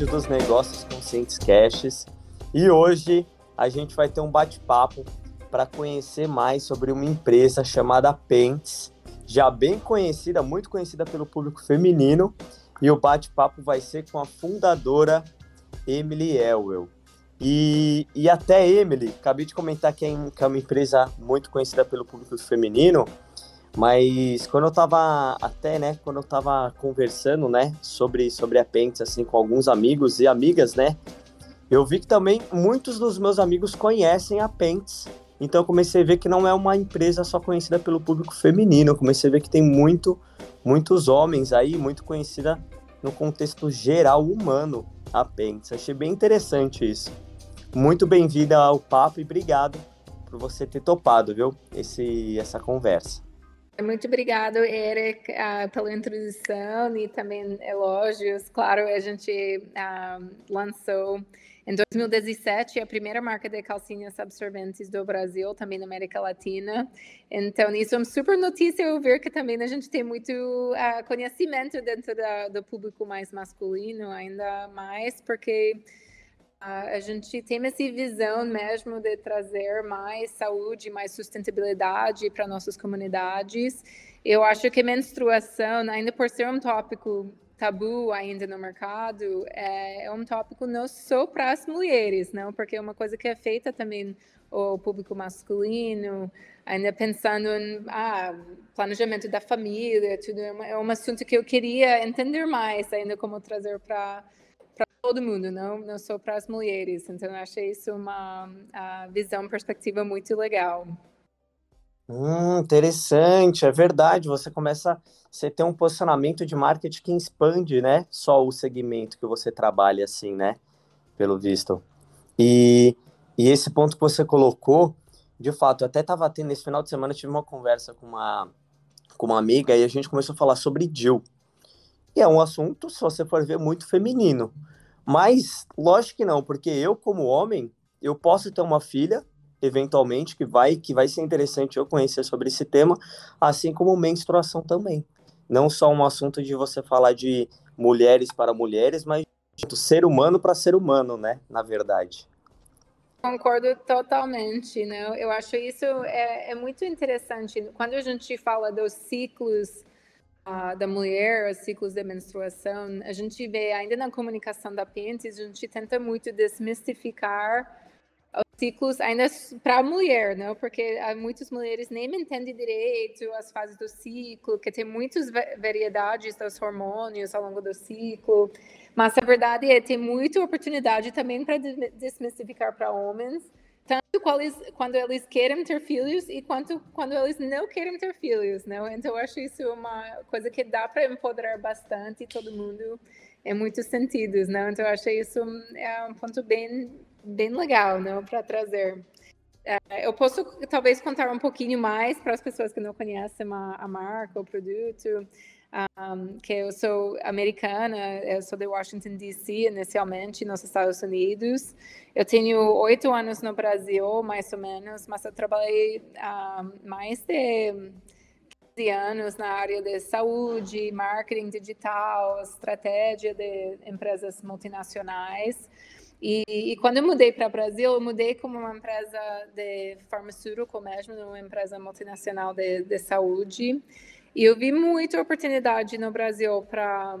Episódio dos Negócios Conscientes Caches. E hoje a gente vai ter um bate-papo para conhecer mais sobre uma empresa chamada Pentes, já bem conhecida, muito conhecida pelo público feminino, e o bate-papo vai ser com a fundadora Emily Elwell. E, e até Emily, acabei de comentar que é, que é uma empresa muito conhecida pelo público feminino, mas quando eu tava até, né, quando eu tava conversando, né, sobre sobre a Pentes assim com alguns amigos e amigas, né, eu vi que também muitos dos meus amigos conhecem a Pentes. Então eu comecei a ver que não é uma empresa só conhecida pelo público feminino, eu comecei a ver que tem muito muitos homens aí, muito conhecida no contexto geral humano a Pentes. Achei bem interessante isso. Muito bem-vinda ao papo e obrigado por você ter topado, viu? Esse essa conversa. Muito obrigado, Eric, uh, pela introdução e também elogios. Claro, a gente uh, lançou em 2017 a primeira marca de calcinhas absorventes do Brasil, também na América Latina. Então, isso é uma super notícia eu ver que também a gente tem muito uh, conhecimento dentro da, do público mais masculino, ainda mais porque a gente tem essa visão mesmo de trazer mais saúde, mais sustentabilidade para nossas comunidades. Eu acho que menstruação, ainda por ser um tópico tabu ainda no mercado, é, é um tópico não só para as mulheres, não, porque é uma coisa que é feita também o público masculino, ainda pensando em ah, planejamento da família, tudo é, é um assunto que eu queria entender mais, ainda como trazer para todo mundo, não, não só para as mulheres. Então, achei isso uma visão, perspectiva muito legal. Hum, interessante, é verdade. Você começa, você tem um posicionamento de marketing que expande, né? Só o segmento que você trabalha, assim, né? Pelo visto. E, e esse ponto que você colocou, de fato, eu até estava tendo esse final de semana, tive uma conversa com uma, com uma amiga e a gente começou a falar sobre Jill. E é um assunto, se você for ver, muito feminino. Mas, lógico que não, porque eu, como homem, eu posso ter uma filha, eventualmente, que vai, que vai ser interessante eu conhecer sobre esse tema, assim como menstruação também. Não só um assunto de você falar de mulheres para mulheres, mas do ser humano para ser humano, né? Na verdade. Concordo totalmente, né? Eu acho isso é, é muito interessante. Quando a gente fala dos ciclos da mulher, os ciclos de menstruação, a gente vê ainda na comunicação da Pentes, a gente tenta muito desmistificar os ciclos ainda para a mulher, não? Porque muitas mulheres nem entendem direito as fases do ciclo, que tem muitas variedades dos hormônios ao longo do ciclo. Mas a verdade é tem muita oportunidade também para desmistificar para homens tanto quando eles, querem ter filhos e quanto quando eles não querem ter filhos, né? Então eu acho isso uma coisa que dá para empoderar bastante todo mundo em muitos sentidos, né? Então eu acho isso é um ponto bem bem legal, não, para trazer. É, eu posso talvez contar um pouquinho mais para as pessoas que não conhecem a, a marca, o produto um, que eu sou americana, eu sou de Washington D.C. inicialmente nos Estados Unidos. Eu tenho oito anos no Brasil, mais ou menos, mas eu trabalhei um, mais de 15 anos na área de saúde, marketing digital, estratégia de empresas multinacionais. E, e, quando eu mudei para o Brasil, eu mudei como uma empresa de farmacêutico mesmo, uma empresa multinacional de, de saúde. E eu vi muita oportunidade no Brasil para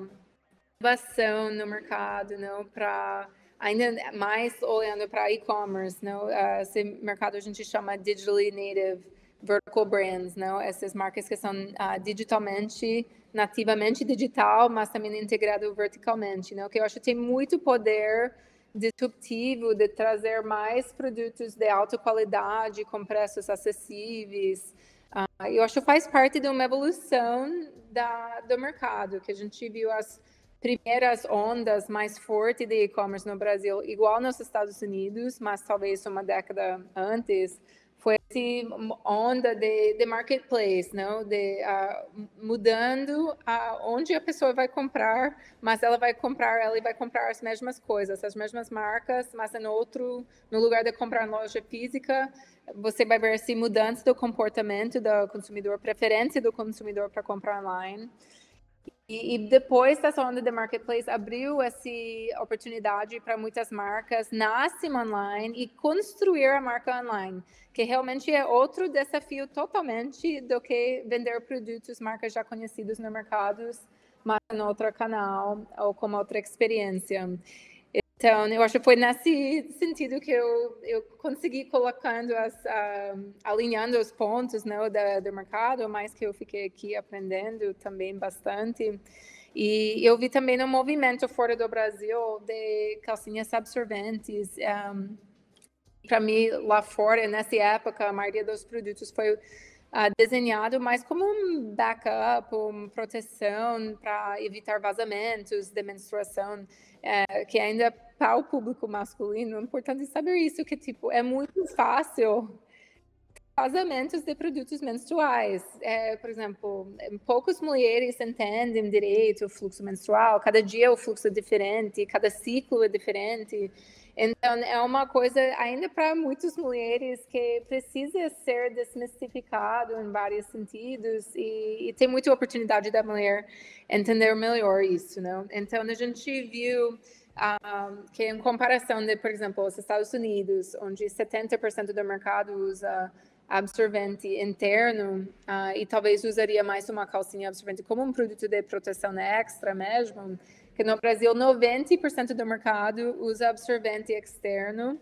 inovação no mercado, não para ainda mais olhando para e-commerce, não? Uh, esse mercado a gente chama digitally native vertical brands, não? Essas marcas que são uh, digitalmente, nativamente digital, mas também integrado verticalmente, não? Que eu acho que tem muito poder disruptivo de trazer mais produtos de alta qualidade com preços acessíveis, Uh, eu acho que faz parte de uma evolução da, do mercado, que a gente viu as primeiras ondas mais fortes de e-commerce no Brasil, igual nos Estados Unidos, mas talvez uma década antes, foi essa onda de, de marketplace, não? De uh, mudando a, onde a pessoa vai comprar, mas ela vai comprar, ela vai comprar as mesmas coisas, as mesmas marcas, mas em outro, no lugar de comprar em loja física, você vai ver esse mudança do comportamento do consumidor, preferência do consumidor para comprar online. E, e, depois dessa onda de marketplace abriu essa oportunidade para muitas marcas nascem online e construir a marca online, que realmente é outro desafio totalmente do que vender produtos, marcas já conhecidas no mercado, mas em outro canal ou com outra experiência. Então, eu acho que foi nesse sentido que eu, eu consegui colocando, as, alinhando os pontos né, do, do mercado, mais que eu fiquei aqui aprendendo também bastante. E eu vi também um movimento fora do Brasil de calcinhas absorventes. Um, Para mim, lá fora, nessa época, a maioria dos produtos foi uh, desenhado mais como um backup, uma proteção para evitar vazamentos de menstruação, uh, que ainda para o público masculino, é importante saber isso, que tipo, é muito fácil vazamentos de produtos menstruais. É, por exemplo, poucas mulheres entendem direito o fluxo menstrual, cada dia o fluxo é diferente, cada ciclo é diferente. Então, é uma coisa ainda para muitas mulheres que precisa ser desmistificado em vários sentidos e, e tem muita oportunidade da mulher entender melhor isso, não? Então, a gente viu Uh, que em comparação de, por exemplo, os Estados Unidos, onde 70% do mercado usa absorvente interno uh, e talvez usaria mais uma calcinha absorvente como um produto de proteção extra mesmo, que no Brasil 90% do mercado usa absorvente externo,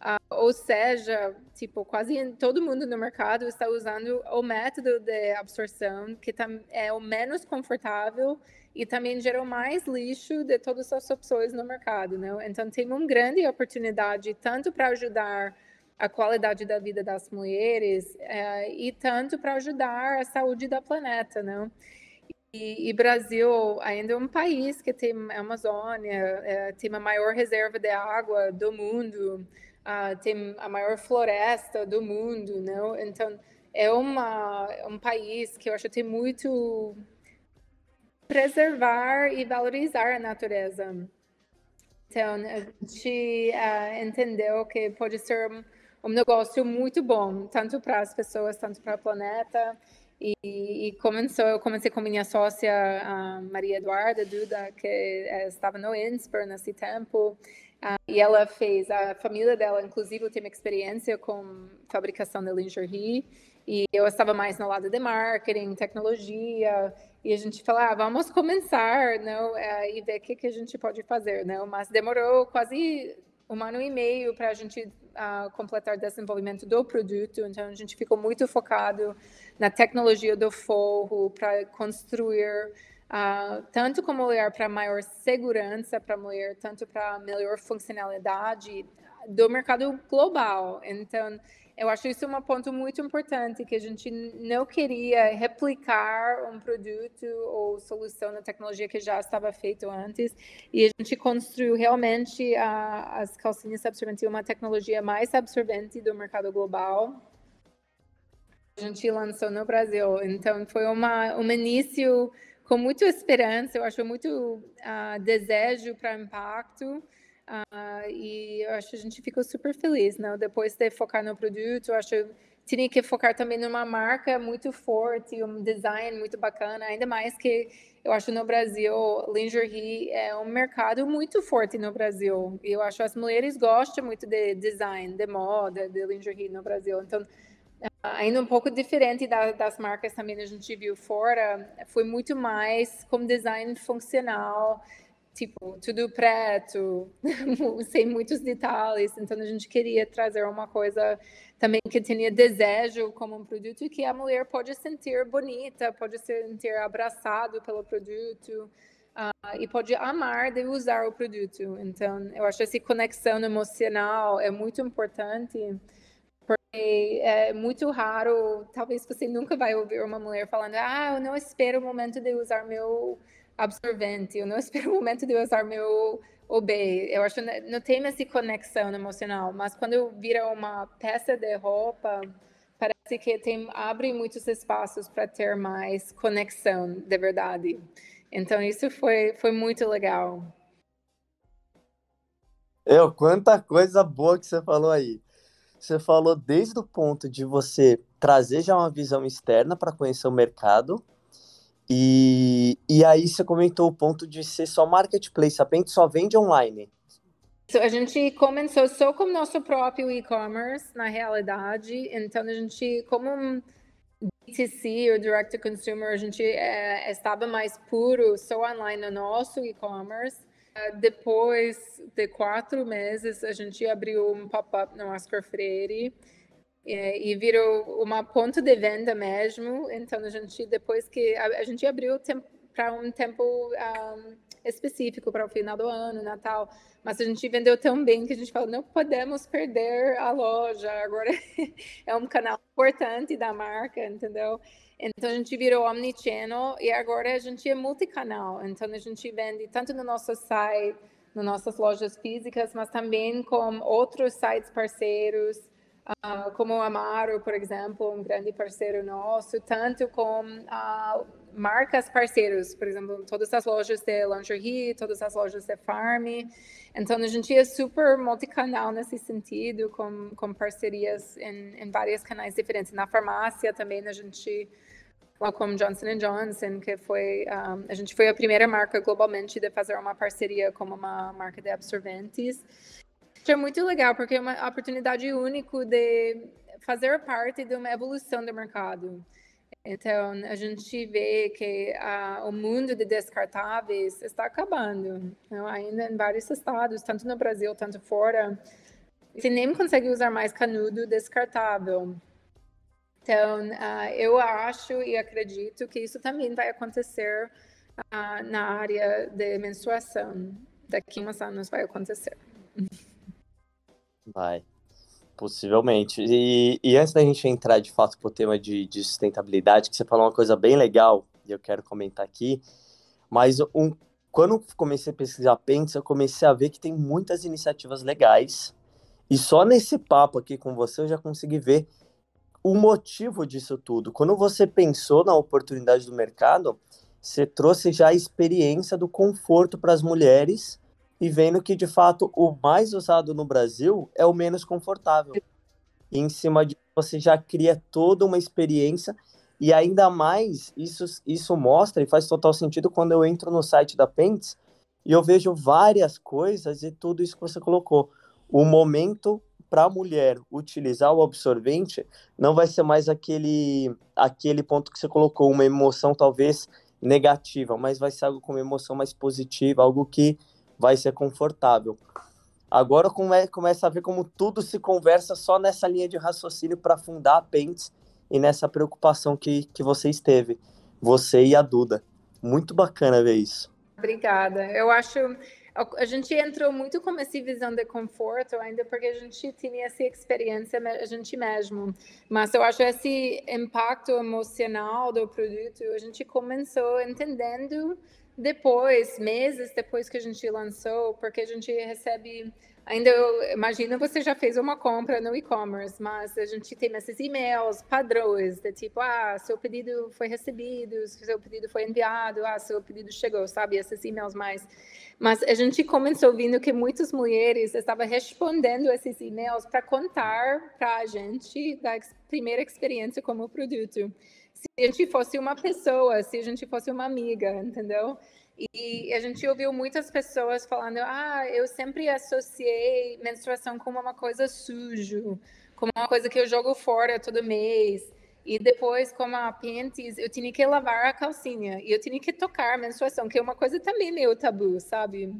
uh, ou seja, tipo quase todo mundo no mercado está usando o método de absorção que é o menos confortável e também gerou mais lixo de todas as opções no mercado, né? Então tem uma grande oportunidade tanto para ajudar a qualidade da vida das mulheres é, e tanto para ajudar a saúde da planeta, né? E, e, Brasil ainda é um país que tem a Amazônia, é, tem a maior reserva de água do mundo, uh, tem a maior floresta do mundo, né? Então é uma, é um país que eu acho que tem muito preservar e valorizar a natureza. Então, a gente uh, entendeu que pode ser um, negócio muito bom, tanto para as pessoas, tanto para o planeta. E, e, começou, eu comecei com minha sócia, Maria Eduarda Duda, que uh, estava no INSPER nesse tempo. Uh, e ela fez, a família dela, inclusive, tem experiência com fabricação de lingerie. E eu estava mais no lado de marketing, tecnologia, e a gente falou, ah, vamos começar, não, é, e ver o que, que a gente pode fazer, não? Mas demorou quase um ano e meio para a gente uh, completar o desenvolvimento do produto, então a gente ficou muito focado na tecnologia do forro para construir uh, tanto como olhar para maior segurança para a mulher, tanto para melhor funcionalidade do mercado global. Então, eu acho isso um ponto muito importante, que a gente não queria replicar um produto ou solução na tecnologia que já estava feito antes, e a gente construiu realmente a, as calcinhas absorventes, uma tecnologia mais absorvente do mercado global. A gente lançou no Brasil, então foi uma, um início com muita esperança, eu acho muito uh, desejo para impacto, Uh, e eu acho que a gente ficou super feliz, né? Depois de focar no produto, eu acho que tinha que focar também numa marca muito forte, um design muito bacana, ainda mais que eu acho no Brasil, lingerie é um mercado muito forte no Brasil. E eu acho que as mulheres gostam muito de design, de moda, de lingerie no Brasil. Então, ainda um pouco diferente da, das marcas também a gente viu fora, foi muito mais como design funcional, tipo, tudo preto, sem muitos detalhes. Então, a gente queria trazer uma coisa também que tinha desejo como um produto que a mulher pode sentir bonita, pode sentir abraçado pelo produto uh, e pode amar de usar o produto. Então, eu acho essa conexão emocional é muito importante. Porque é muito raro, talvez você nunca vai ouvir uma mulher falando: Ah, eu não espero o momento de usar meu absorvente, eu não espero o momento de eu usar meu OB. Eu acho não tem essa conexão emocional, mas quando vira uma peça de roupa, parece que tem abre muitos espaços para ter mais conexão, de verdade. Então isso foi foi muito legal. Eu, quanta coisa boa que você falou aí. Você falou desde o ponto de você trazer já uma visão externa para conhecer o mercado, E, e aí você comentou o ponto de ser só marketplace, a Paint só vende online. a gente começou só com nosso próprio e-commerce, na realidade. Então, a gente, como um DTC ou Direct to Consumer, a gente é, estava mais puro só online no nosso e-commerce. Uh, depois de quatro meses, a gente abriu um pop-up no Oscar Freire e, e virou uma ponto de venda mesmo. Então, a gente, depois que a, a gente abriu para um tempo um, específico, para o final do ano, Natal, mas a gente vendeu tão bem que a gente falou: não podemos perder a loja. Agora é um canal importante da marca, entendeu? Então a gente virou omnichannel e agora a gente é multicanal. Então a gente vende tanto no nosso site, nas nossas lojas físicas, mas também com outros sites parceiros Uh, como Amaro, por exemplo, um grande parceiro nosso, tanto com uh, marcas parceiros, por exemplo, todas as lojas de lingerie, todas as lojas de farm. Então, a gente é super multicanal nesse sentido, com, com parcerias em, em vários canais diferentes. Na farmácia também a gente como Johnson Johnson, que foi um, ah, a gente foi a primeira marca globalmente de fazer uma parceria com uma marca de absorventes. É muito legal, porque é uma oportunidade única de fazer parte de uma evolução do mercado. Então, a gente vê que a, o mundo de descartáveis está acabando, não? ainda em vários estados, tanto no Brasil, tanto fora. Você nem consegue usar mais canudo descartável. Então, uh, eu acho e acredito que isso também vai acontecer uh, na área de menstruação. Daqui a uns anos vai acontecer. Vai, possivelmente. E, e antes da gente entrar de fato para o tema de, de, sustentabilidade, que você falou uma coisa bem legal, e eu quero comentar aqui, mas um, quando comecei a pesquisar Pentes, eu comecei a ver que tem muitas iniciativas legais, e só nesse papo aqui com você eu já consegui ver o motivo disso tudo. Quando você pensou na oportunidade do mercado, você trouxe já a experiência do conforto para as mulheres e vendo que de fato o mais usado no Brasil é o menos confortável. E em cima de você já cria toda uma experiência e ainda mais isso isso mostra e faz total sentido quando eu entro no site da Pentes e eu vejo várias coisas e tudo isso que você colocou. O momento para a mulher utilizar o absorvente não vai ser mais aquele aquele ponto que você colocou, uma emoção talvez negativa, mas vai ser algo com uma emoção mais positiva, algo que vai ser confortável. Agora come, começa a ver como tudo se conversa só nessa linha de raciocínio para fundar a Pentes e nessa preocupação que, que você esteve, você e a Duda. Muito bacana ver isso. Obrigada. Eu acho a gente entrou muito com essa visão de conforto ainda porque a gente tinha essa experiência a gente mesmo mas eu acho esse impacto emocional do produto a gente começou entendendo depois, meses depois que a gente lançou, porque a gente recebe. Ainda eu imagino você já fez uma compra no e-commerce, mas a gente tem esses e-mails padrões, de tipo, ah, seu pedido foi recebido, seu pedido foi enviado, ah, seu pedido chegou, sabe? Esses e-mails mais. Mas a gente começou vendo que muitas mulheres estavam respondendo esses e-mails para contar para a gente da primeira experiência como produto se a gente fosse uma pessoa, se a gente fosse uma amiga, entendeu? E a gente ouviu muitas pessoas falando: ah, eu sempre associei menstruação como uma coisa sujo, como uma coisa que eu jogo fora todo mês. E depois, como a Pentes, eu tinha que lavar a calcinha e eu tinha que tocar a menstruação, que é uma coisa também meio tabu, sabe?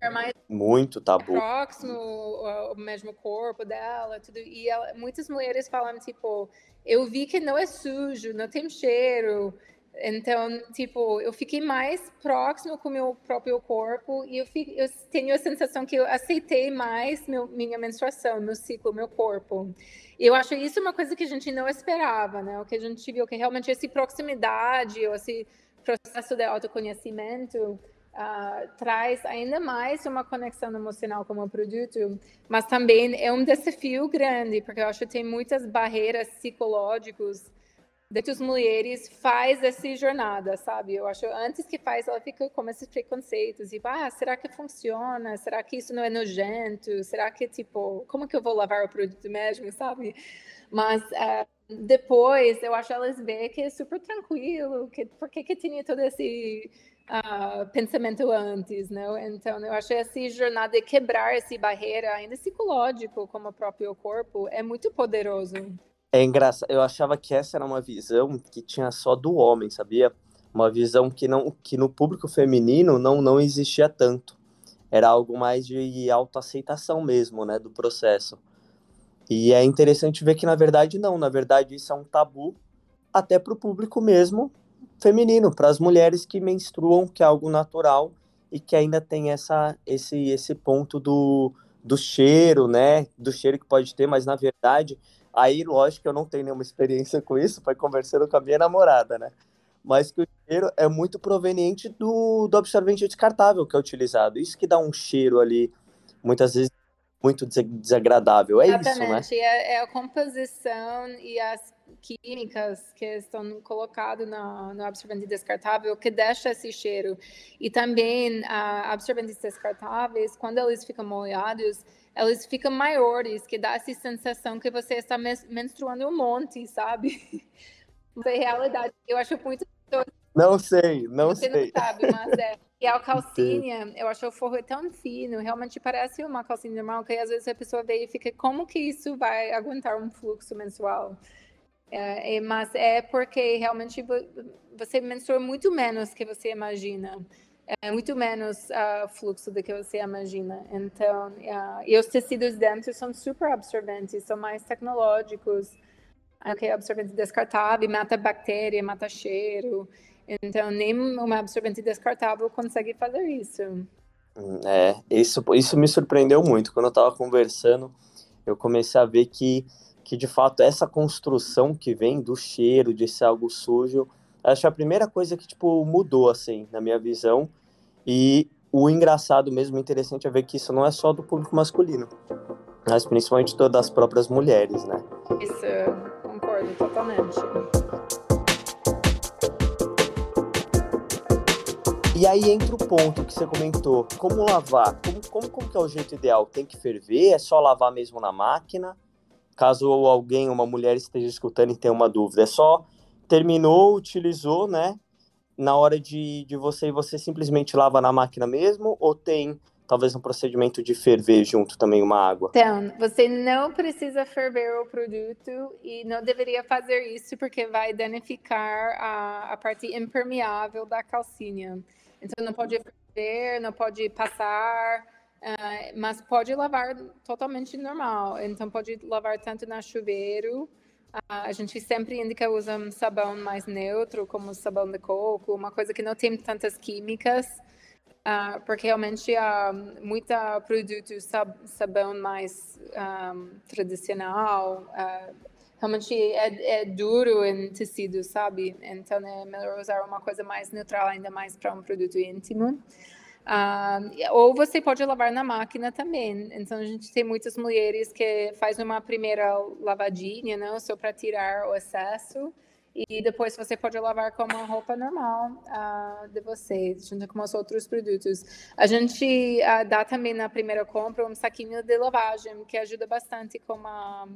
É mais muito tabu. Próximo o mesmo corpo dela, tudo. E ela, muitas mulheres falam tipo, eu vi que não é sujo, não tem cheiro. Então, tipo, eu fiquei mais próximo com o meu próprio corpo e eu, fico, eu tenho a sensação que eu aceitei mais meu, minha menstruação, meu ciclo, meu corpo. E eu acho isso uma coisa que a gente não esperava, né? O que a gente viu que realmente essa proximidade, ou esse processo de autoconhecimento uh, traz ainda mais uma conexão emocional com o produto, mas também é um desafio grande, porque eu acho que tem muitas barreiras psicológicas de que as mulheres faz essa jornada, sabe? Eu acho antes que faz, ela fica com esses preconceitos e ah, será que funciona? Será que isso não é nojento? Será que tipo, como que eu vou lavar o produto mesmo, sabe? Mas uh, depois, eu acho elas ver que é super tranquilo, que por que que tinha todo esse uh, pensamento antes, não? Então, eu acho essa jornada de quebrar essa barreira, ainda psicológico, como o próprio corpo, é muito poderoso. É engraçado. Eu achava que essa era uma visão que tinha só do homem, sabia? Uma visão que não que no público feminino não não existia tanto. Era algo mais de autoaceitação mesmo, né, do processo. E é interessante ver que na verdade não, na verdade isso é um tabu até para o público mesmo feminino, para as mulheres que menstruam, que é algo natural e que ainda tem essa esse esse ponto do do cheiro, né? Do cheiro que pode ter, mas na verdade Aí, lógico que eu não tenho nenhuma experiência com isso, foi conversando com a minha namorada, né? Mas que o cheiro é muito proveniente do, do absorvente descartável que é utilizado. Isso que dá um cheiro ali, muitas vezes, muito desagradável. É Exatamente. isso, né? É, é a composição e as químicas que estão colocadas no, no absorvente descartável que deixa esse cheiro. E também, a absorventes descartáveis, quando eles ficam molhados, elas ficam maiores, que dá essa sensação que você está menstruando um monte, sabe? Mas é realidade. Eu acho muito. Não sei, não você sei. Você não sabe, mas é. E a calcinha, eu acho o forro tão fino, realmente parece uma calcinha normal, que às vezes a pessoa vê e fica, como que isso vai aguentar um fluxo mensual? É, é, mas é porque realmente você menstrua muito menos que você imagina é muito menos uh, fluxo do que você imagina. Então, uh, e os tecidos dentro são super absorventes, são mais tecnológicos, okay, absorvente descartável, mata bactéria, mata cheiro. Então, nem uma absorvente descartável consegue fazer isso. Hum, é, isso, isso me surpreendeu muito. Quando eu estava conversando, eu comecei a ver que, que, de fato, essa construção que vem do cheiro, de ser algo sujo, acho a primeira coisa que, tipo, mudou, assim, na minha visão, e o engraçado mesmo, interessante é ver que isso não é só do público masculino, mas principalmente das próprias mulheres, né? Isso, concordo totalmente. E aí entra o ponto que você comentou, como lavar? Como, como, como que é o jeito ideal? Tem que ferver? É só lavar mesmo na máquina? Caso alguém, uma mulher esteja escutando e tenha uma dúvida, é só terminou, utilizou, né? na hora de, de você, você simplesmente lava na máquina mesmo ou tem talvez um procedimento de ferver junto também uma água? Então, você não precisa ferver o produto e não deveria fazer isso porque vai danificar a, a parte impermeável da calcinha. Então, não pode ferver, não pode passar, uh, mas pode lavar totalmente normal. Então, pode lavar tanto na chuveiro a gente sempre indica usar um sabão mais neutro, como sabão de coco, uma coisa que não tem tantas químicas, uh, porque realmente há uh, muita produto sab sabão mais um, tradicional, uh, realmente é, é, duro em tecido, sabe? Então é melhor usar uma coisa mais neutral, ainda mais para um produto íntimo. Uh, ou você pode lavar na máquina também. Então a gente tem muitas mulheres que faz uma primeira lavadinha, não, só para tirar o excesso. E depois você pode lavar com uma roupa normal uh, de você, junto com os outros produtos. A gente uh, dá também na primeira compra um saquinho de lavagem, que ajuda bastante com a,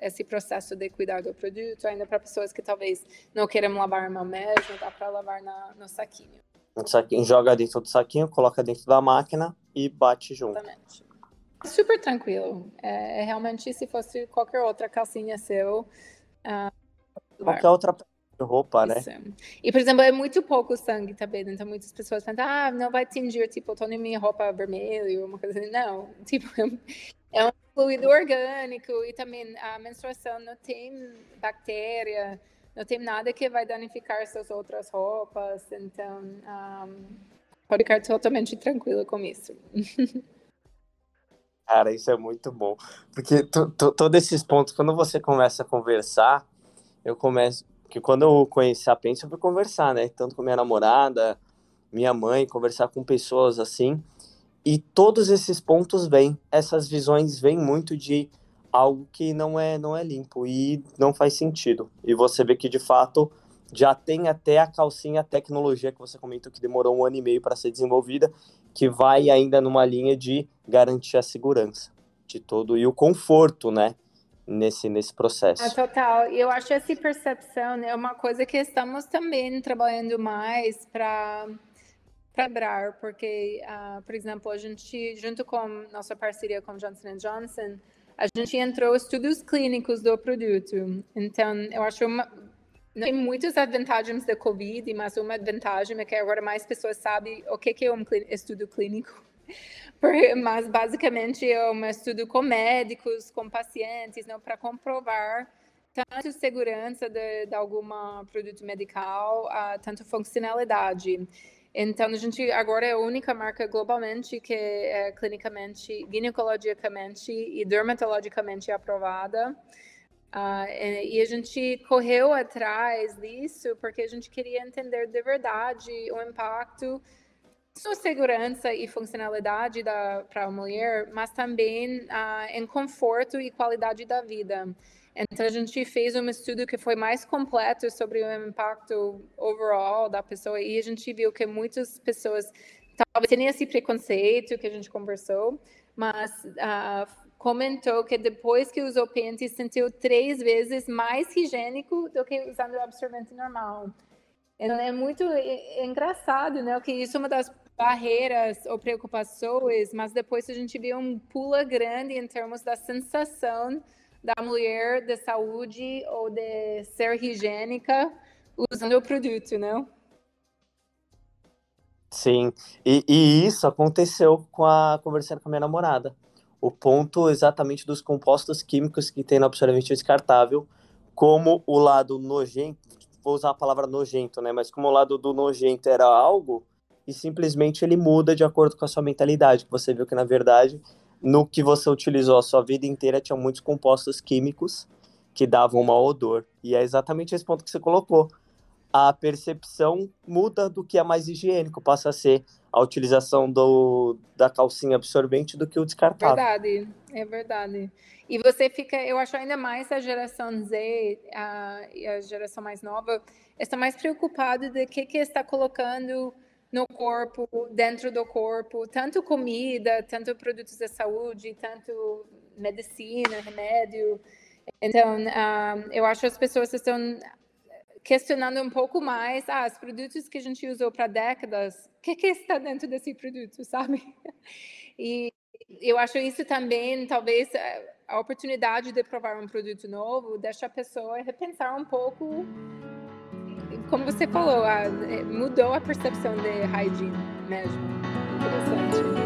esse processo de cuidar do produto, ainda para pessoas que talvez não queiram lavar mão mesmo, dá para lavar na, no saquinho um saquinho, joga dentro do saquinho, coloca dentro da máquina e bate junto. Exatamente. Super tranquilo. É, é realmente se fosse qualquer outra calcinha seu. Uh, qualquer outra roupa, né? Isso. E, por exemplo, é muito pouco sangue também, então muitas pessoas pensam, ah, não vai tingir, tipo, tô na minha roupa vermelha, uma coisa assim. Não, tipo, é um fluido orgânico e também a menstruação não tem bactéria, não tem nada que vai danificar suas outras roupas, então um, pode ficar totalmente tranquilo com isso. Cara, isso é muito bom, porque todos esses pontos, quando você começa a conversar, eu começo, que quando eu conheci a Pense, eu fui conversar, né, tanto com minha namorada, minha mãe, conversar com pessoas assim, e todos esses pontos vêm, essas visões vêm muito de algo que não é não é limpo e não faz sentido. E você vê que de fato já tem até a calcinha tecnologia que você comentou que demorou um ano e meio para ser desenvolvida, que vai ainda numa linha de garantir a segurança de todo e o conforto, né? nesse, nesse processo. Ah, total. Eu acho essa percepção é né, uma coisa que estamos também trabalhando mais para quebrar, porque, uh, por exemplo, a gente, junto com nossa parceria com Johnson Johnson, a gente entrou estudos clínicos do produto. Então, eu acho uma, tem muitas vantagens da Covid, mas uma vantagem é que agora mais pessoas sabem o que é um estudo clínico. Mas basicamente é um estudo com médicos, com pacientes, não para comprovar tanto segurança de, de algum produto medical, uh, tanto funcionalidade. Então, a gente agora é a única marca globalmente que é clinicamente, ginecologicamente e dermatologicamente aprovada. Uh, e a gente correu atrás disso porque a gente queria entender de verdade o impacto sua segurança e funcionalidade para a mulher, mas também uh, em conforto e qualidade da vida. Então a gente fez um estudo que foi mais completo sobre o impacto overall da pessoa e a gente viu que muitas pessoas talvez tenham esse preconceito que a gente conversou, mas uh, comentou que depois que usou pente sentiu três vezes mais higiênico do que usando o absorvente normal. Então, é muito engraçado, né? Que isso é uma das barreiras ou preocupações, mas depois a gente viu um pula grande em termos da sensação da mulher de saúde ou de ser higiênica usando o produto, não? Sim, e, e isso aconteceu com a conversando com a minha namorada o ponto exatamente dos compostos químicos que tem no absorvente descartável, como o lado nojento, vou usar a palavra nojento, né? Mas como o lado do nojento era algo e simplesmente ele muda de acordo com a sua mentalidade, que você viu que na verdade no que você utilizou a sua vida inteira tinha muitos compostos químicos que davam um odor. E é exatamente esse ponto que você colocou. A percepção muda do que é mais higiênico, passa a ser a utilização do, da calcinha absorvente do que o descartável. Verdade, é verdade. E você fica, eu acho ainda mais a geração Z a, a geração mais nova está mais preocupada de que que está colocando no corpo, dentro do corpo, tanto comida, tanto produtos de saúde, tanto medicina, remédio. Então, um, ah, eu acho que as pessoas estão questionando um pouco mais, ah, os produtos que a gente usou para décadas, o que, que está dentro desse produto, sabe? E eu acho isso também, talvez, a oportunidade de provar um produto novo deixa a pessoa repensar um pouco, como você falou, ah, mudou a percepção de hygiene mesmo. Interessante.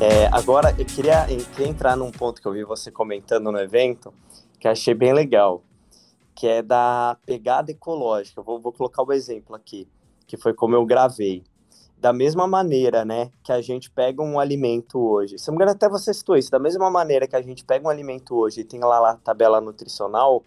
É, agora, eu queria, eu queria entrar num ponto que eu vi você comentando no evento, que achei bem legal, que é da pegada ecológica. Eu vou, vou colocar o um exemplo aqui, que foi como eu gravei. Da mesma maneira, né, que a gente pega um alimento hoje, se não me engano, até você citou isso, da mesma maneira que a gente pega um alimento hoje e tem lá a tabela nutricional,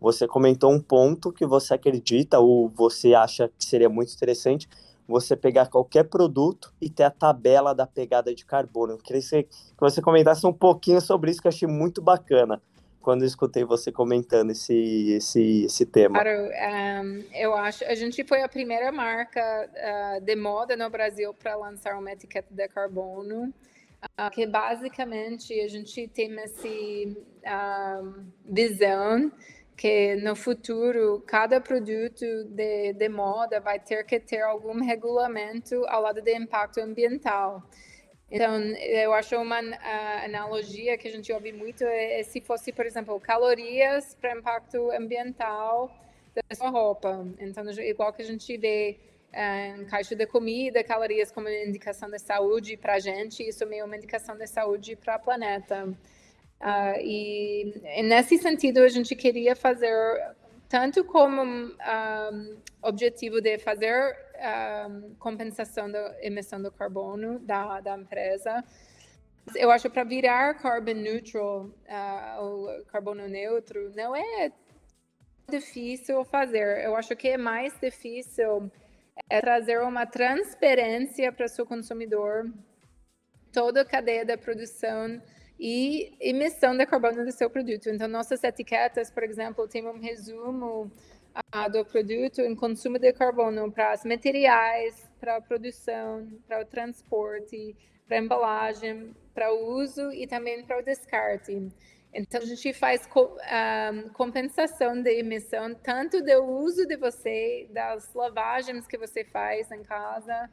você comentou um ponto que você acredita ou você acha que seria muito interessante, você pegar qualquer produto e ter a tabela da pegada de carbono. Eu queria que você comentasse um pouquinho sobre isso, que eu achei muito bacana quando eu escutei você comentando esse, esse, esse tema. Claro, um, eu acho, a gente foi a primeira marca uh, de moda no Brasil para lançar uma etiqueta de carbono, uh, que basicamente a gente tem essa uh, visão que no futuro cada produto de, de moda vai ter que ter algum regulamento ao lado do impacto ambiental. Então, eu acho uma analogia que a gente ouve muito é, é se fosse, por exemplo, calorias para impacto ambiental da sua roupa. Então, igual que a gente vê uh, em caixa de comida, calorias como indicação de saúde para a gente, isso é uma indicação de saúde para o planeta. Uh, e, e, nesse sentido, a gente queria fazer, tanto como um, objetivo de fazer um, compensação da emissão do carbono da, da empresa, eu acho para virar carbon neutral, uh, ou carbono neutro, não é difícil fazer. Eu acho que é mais difícil é trazer uma transparência para o seu consumidor, toda a cadeia da produção e emissão de carbono do seu produto. Então, nossas etiquetas, por exemplo, tem um resumo do produto em consumo de carbono para os materiais, para a produção, para o transporte, para embalagem, para o uso e também para o descarte. Então, a gente faz co um, compensação de emissão, tanto do uso de você, das lavagens que você faz em casa,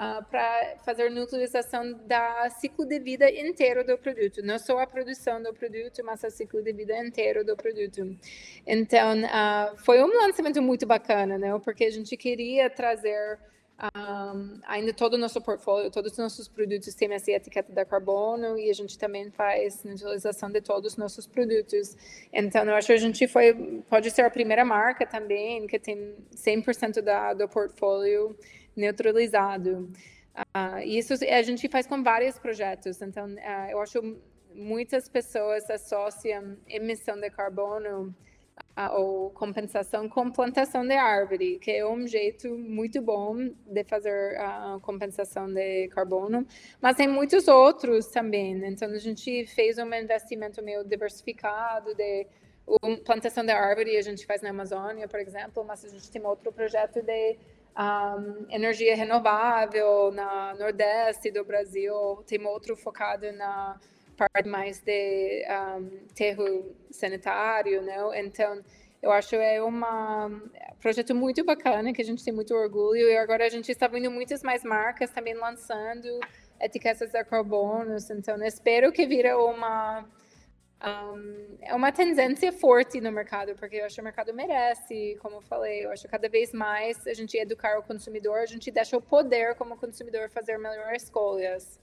uh, para fazer uma utilização da ciclo de vida inteiro do produto. Não só a produção do produto, mas o ciclo de vida inteiro do produto. Então, uh, foi um lançamento muito bacana, né? Porque a gente queria trazer um, ainda todo o nosso portfólio, todos os nossos produtos têm essa etiqueta da carbono e a gente também faz neutralização de todos os nossos produtos. Então, eu acho que a gente foi, pode ser a primeira marca também que tem 100% da, do portfólio neutralizado. Uh, isso a gente faz com vários projetos. Então, uh, eu acho muitas pessoas associam emissão de carbono ou compensação com plantação de árvore, que é um jeito muito bom de fazer a compensação de carbono, mas tem muitos outros também. Então a gente fez um investimento meio diversificado de plantação de árvore, a gente faz na Amazônia, por exemplo, mas a gente tem outro projeto de um, energia renovável na Nordeste do Brasil, tem outro focado na parte mais de um, terro sanitário, né? Então, eu acho é um projeto muito bacana que a gente tem muito orgulho e agora a gente está vendo muitas mais marcas também lançando etiquetas de carbono. Então, espero que vira uma um, é uma tendência forte no mercado, porque eu acho que o mercado merece, como eu falei, eu acho que cada vez mais a gente educar o consumidor, a gente deixa o poder como consumidor fazer melhores escolhas.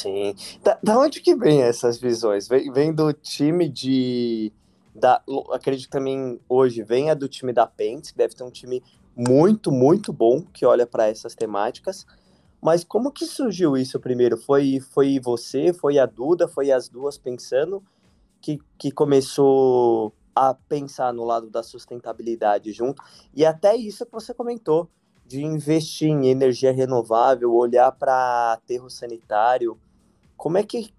Sim. Da, da onde que vem essas visões? Vem, vem do time de. Da, acredito que também hoje venha do time da Pentes, que deve ter um time muito, muito bom que olha para essas temáticas. Mas como que surgiu isso primeiro? Foi, foi você, foi a Duda, foi as duas pensando que, que começou a pensar no lado da sustentabilidade junto? E até isso que você comentou, de investir em energia renovável, olhar para aterro sanitário. Como é que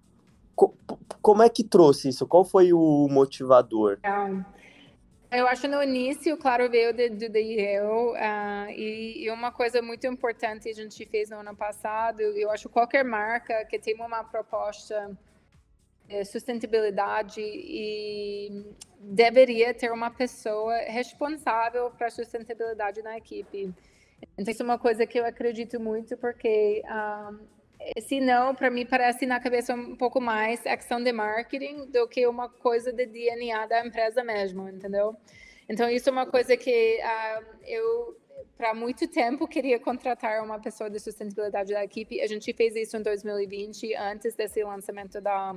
como é que trouxe isso? Qual foi o motivador? Eu acho no início, claro, veio do DIEL, uh, e, e, uma coisa muito importante a gente fez no ano passado, eu acho qualquer marca que tem uma proposta de sustentabilidade e deveria ter uma pessoa responsável para a sustentabilidade na equipe. Então, isso é uma coisa que eu acredito muito, porque uh, se não, para mim parece na cabeça um pouco mais ação de marketing do que uma coisa de DNA da empresa mesmo, entendeu? Então isso é uma coisa que uh, eu para muito tempo queria contratar uma pessoa de sustentabilidade da equipe. A gente fez isso em 2020, antes desse lançamento da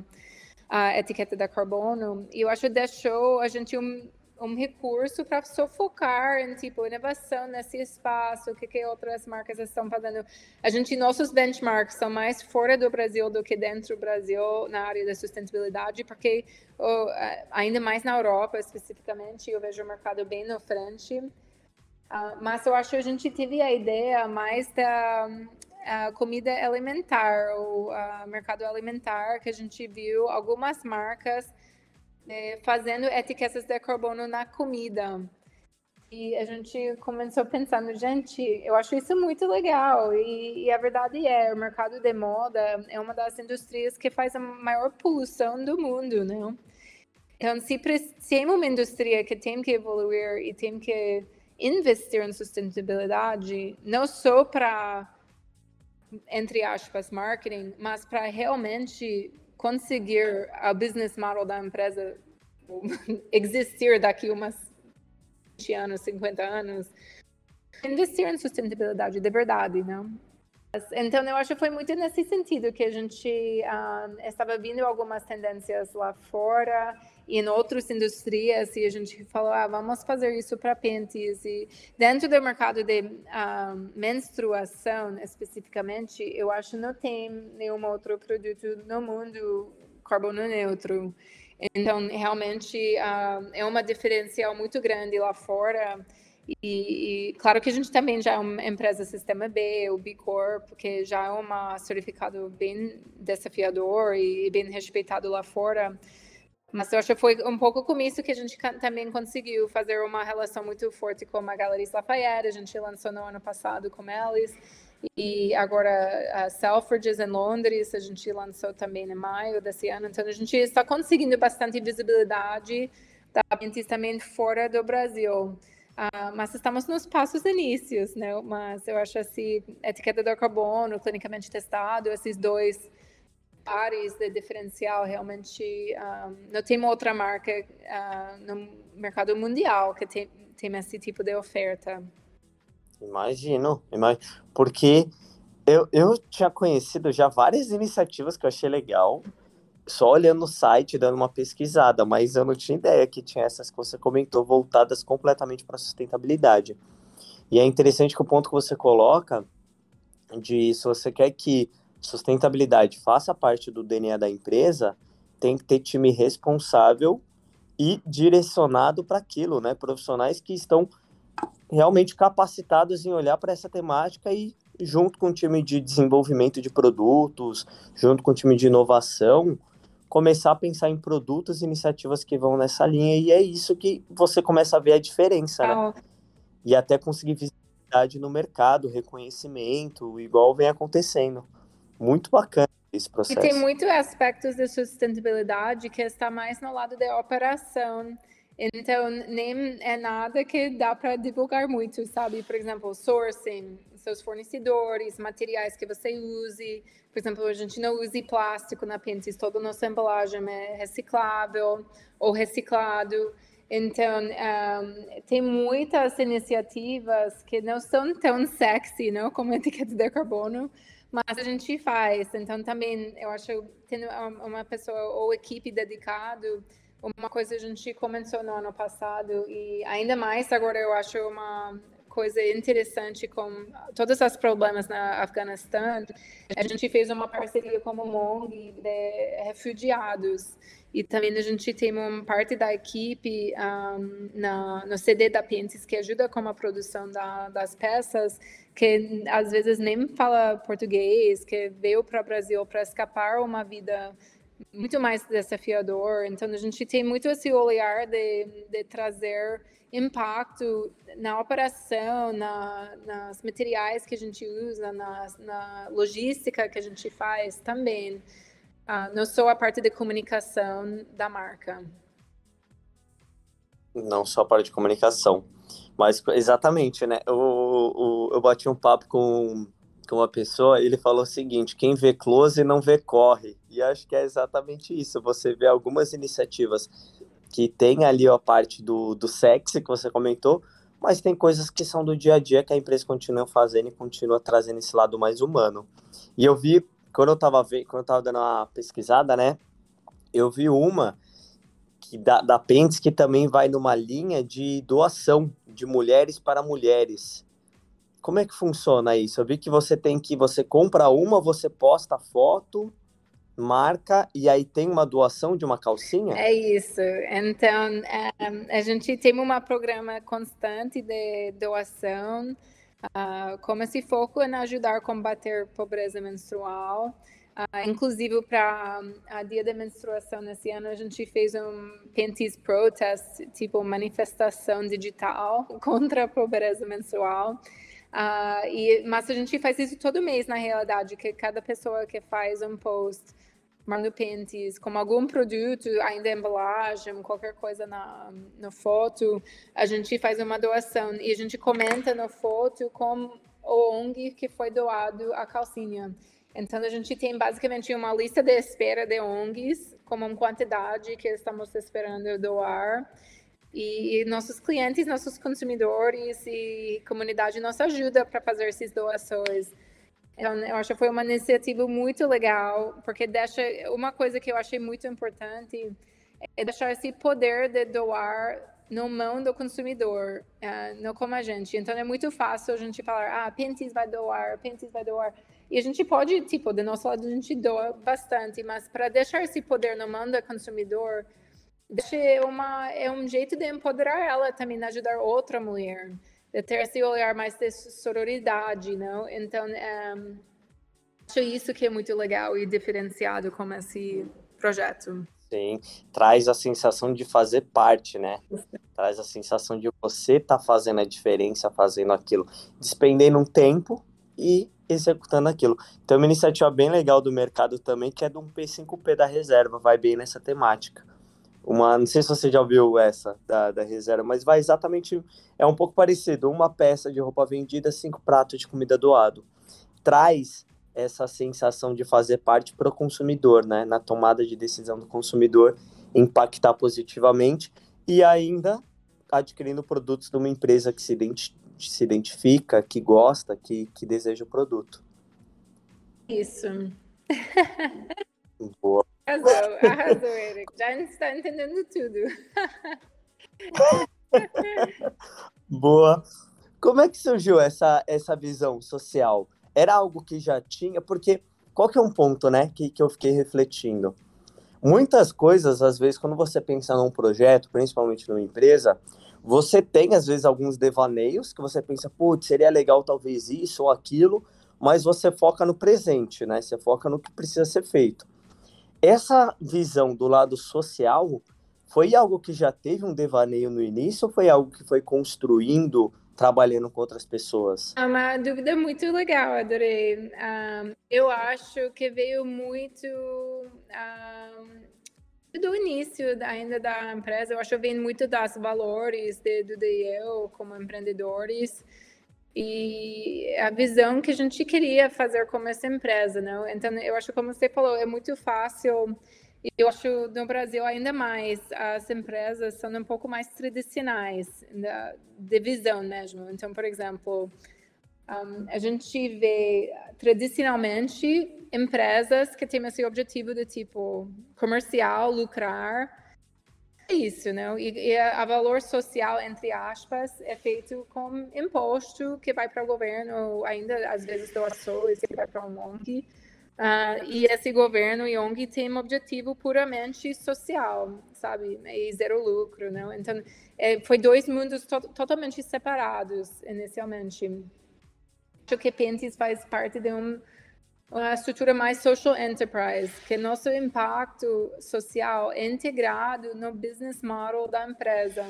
etiqueta da carbono. E eu acho que deixou a gente um, um recurso para só focar em tipo inovação nesse espaço, o que, que outras marcas estão fazendo. A gente nossos benchmarks são mais fora do Brasil do que dentro do Brasil na área da sustentabilidade, porque oh, ainda mais na Europa especificamente eu vejo o mercado bem na frente. Uh, mas eu acho que a gente teve a ideia mais da comida alimentar, o mercado alimentar, que a gente viu algumas marcas é, fazendo etiquetas de carbono na comida. E a gente começou pensando, gente, eu acho isso muito legal. E, e, a verdade é, o mercado de moda é uma das indústrias que faz a maior poluição do mundo, né? Então, se, se é uma indústria que tem que evoluir e tem que investir em sustentabilidade, não só para, entre aspas, marketing, mas para realmente conseguir a business model da empresa existir daqui umas 20 anos, 50 anos, investir em sustentabilidade de verdade, não? Então, eu acho que foi muito nesse sentido que a gente um, ah, estava vendo algumas tendências lá fora e em outras indústrias e a gente falou, ah, vamos fazer isso para pentes e dentro do mercado de um, ah, menstruação especificamente, eu acho que não tem nenhum outro produto no mundo carbono neutro. Então, realmente, uh, é uma diferencial muito grande lá fora. E, e, claro que a gente também já é uma empresa Sistema B, o B Corp, que já é um certificado bem desafiador e bem respeitado lá fora. Mas eu acho que foi um pouco com isso que a gente também conseguiu fazer uma relação muito forte com a Galeries Lafayette. A gente lançou no ano passado com eles. E agora a Selfridges em Londres, a gente lançou também em maio desse ano. Então a gente está conseguindo bastante visibilidade da também fora do Brasil. Uh, mas estamos nos passos inícios, né? Mas eu acho assim, etiqueta do carbono, clinicamente testado, esses dois pares de diferencial realmente um, ah, não tem outra marca uh, no mercado mundial que tem, tem esse tipo de oferta. Imagino, imagino. porque eu, eu tinha conhecido já várias iniciativas que eu achei legal, só olhando no site, dando uma pesquisada, mas eu não tinha ideia que tinha essas que você comentou, voltadas completamente para sustentabilidade. E é interessante que o ponto que você coloca de se você quer que sustentabilidade faça parte do DNA da empresa, tem que ter time responsável e direcionado para aquilo, né? Profissionais que estão realmente capacitados em olhar para essa temática e junto com o time de desenvolvimento de produtos, junto com o time de inovação, começar a pensar em produtos e iniciativas que vão nessa linha e é isso que você começa a ver a diferença, né? E até conseguir visibilidade no mercado, reconhecimento, igual vem acontecendo. Muito bacana esse processo. E tem muitos aspectos de sustentabilidade que está mais no lado da operação. Então, nem é nada que dá para divulgar muito, sabe? Por exemplo, sourcing, seus fornecedores, materiais que você use. Por exemplo, a gente não usa plástico na Pentis, toda a nossa embalagem é reciclável ou reciclado. Então, um, tem muitas iniciativas que não são tão sexy, não, como etiqueta de carbono, mas a gente faz. Então, também, eu acho, tendo uma pessoa ou equipe dedicado, uma coisa a gente começou no ano passado e ainda mais agora eu acho uma coisa interessante com todos os problemas na Afeganistão. A gente fez uma parceria com o MONG de refugiados e também a gente tem uma parte da equipe um, na, no CD da Pentes que ajuda com a produção da, das peças, que às vezes nem fala português, que veio para o Brasil para escapar uma vida muito mais desafiador. Então, a gente tem muito esse olhar de, de trazer impacto na operação, na, nas materiais que a gente usa, na, na logística que a gente faz também. Uh, não só a parte de comunicação da marca. Não só a parte de comunicação, mas exatamente, né? Eu, eu, eu bati um papo com com uma pessoa, ele falou o seguinte: quem vê close não vê corre. E acho que é exatamente isso. Você vê algumas iniciativas que tem ali a parte do, do sexy que você comentou, mas tem coisas que são do dia a dia que a empresa continua fazendo e continua trazendo esse lado mais humano. E eu vi, quando eu estava quando eu tava dando uma pesquisada, né? Eu vi uma que da, da Pentes que também vai numa linha de doação de mulheres para mulheres. Como é que funciona isso? Eu vi que você tem que você compra uma, você posta foto, marca e aí tem uma doação de uma calcinha? É isso. Então, um, a gente tem um programa constante de doação, uh, com esse foco em ajudar a combater pobreza menstrual. Uh, inclusive, para a dia da menstruação nesse ano, a gente fez um Panties Protest, tipo manifestação digital contra a pobreza menstrual. Uh, e, mas a gente faz isso todo mês, na realidade, que cada pessoa que faz um post manda Panties com algum produto, ainda embalagem, qualquer coisa na, na foto, a gente faz uma doação e a gente comenta na foto com o ONG que foi doado a calcinha. Então, a gente tem basicamente uma lista de espera de ONGs, como uma quantidade que estamos esperando doar. E nossos clientes, nossos consumidores e comunidade nos ajuda para fazer essas doações. Então, eu acho que foi uma iniciativa muito legal, porque deixa uma coisa que eu achei muito importante é deixar esse poder de doar no mão do consumidor, uh, não como a gente. Então é muito fácil a gente falar, ah, Pentis vai doar, Pentis vai doar. E a gente pode, tipo, do nosso lado a gente doa bastante, mas para deixar esse poder na mão do consumidor, deixa uma, é um jeito de empoderar ela também, ajudar outra mulher, de ter esse olhar mais de sororidade, não? Então, um, eh, acho isso que é muito legal e diferenciado com esse projeto. Sim, traz a sensação de fazer parte, né? Traz a sensação de você tá fazendo a diferença, fazendo aquilo, despendendo um tempo, e executando aquilo. Então, uma iniciativa bem legal do mercado também, que é do um P5P da reserva, vai bem nessa temática. Uma, não sei se você já ouviu essa da, da reserva, mas vai exatamente, é um pouco parecido, uma peça de roupa vendida, cinco pratos de comida doado. Traz essa sensação de fazer parte para o consumidor, né, na tomada de decisão do consumidor, impactar positivamente e ainda adquirindo produtos de uma empresa que se, identi se identifica, que gosta, que, que deseja o produto. Isso. Boa. Arrasou, arrasou, Eric. Já está entendendo tudo. Boa. Como é que surgiu essa, essa visão social? Era algo que já tinha? Porque qual que é um ponto, né, que, que eu fiquei refletindo? Muitas coisas, às vezes, quando você pensa num projeto, principalmente numa empresa, você tem, às vezes, alguns devaneios que você pensa, putz, seria legal talvez isso ou aquilo, mas você foca no presente, né? Você foca no que precisa ser feito. Essa visão do lado social foi algo que já teve um devaneio no início ou foi algo que foi construindo, trabalhando com outras pessoas? É uma dúvida muito legal, adorei. Um, eu acho que veio muito um, do início ainda da empresa, eu acho que vem muito das valores de, do eu como empreendedores e a visão que a gente queria fazer como essa empresa, não? Então, eu acho como você falou, é muito fácil. E eu acho no Brasil ainda mais as empresas são um pouco mais tradicionais de visão mesmo. Então, por exemplo, um, a gente vê tradicionalmente empresas que têm esse objetivo de tipo comercial, lucrar. É isso, né? E, e a, a valor social, entre aspas, é feito com imposto que vai para o governo, ainda às vezes doações que vai para um ONG. Uh, e esse governo e ONG tem um objetivo puramente social, sabe? E zero lucro, né? Então, é, foi dois mundos to totalmente separados inicialmente acho que Pentis faz parte de um, uma estrutura mais social enterprise, que nosso impacto social é integrado no business model da empresa.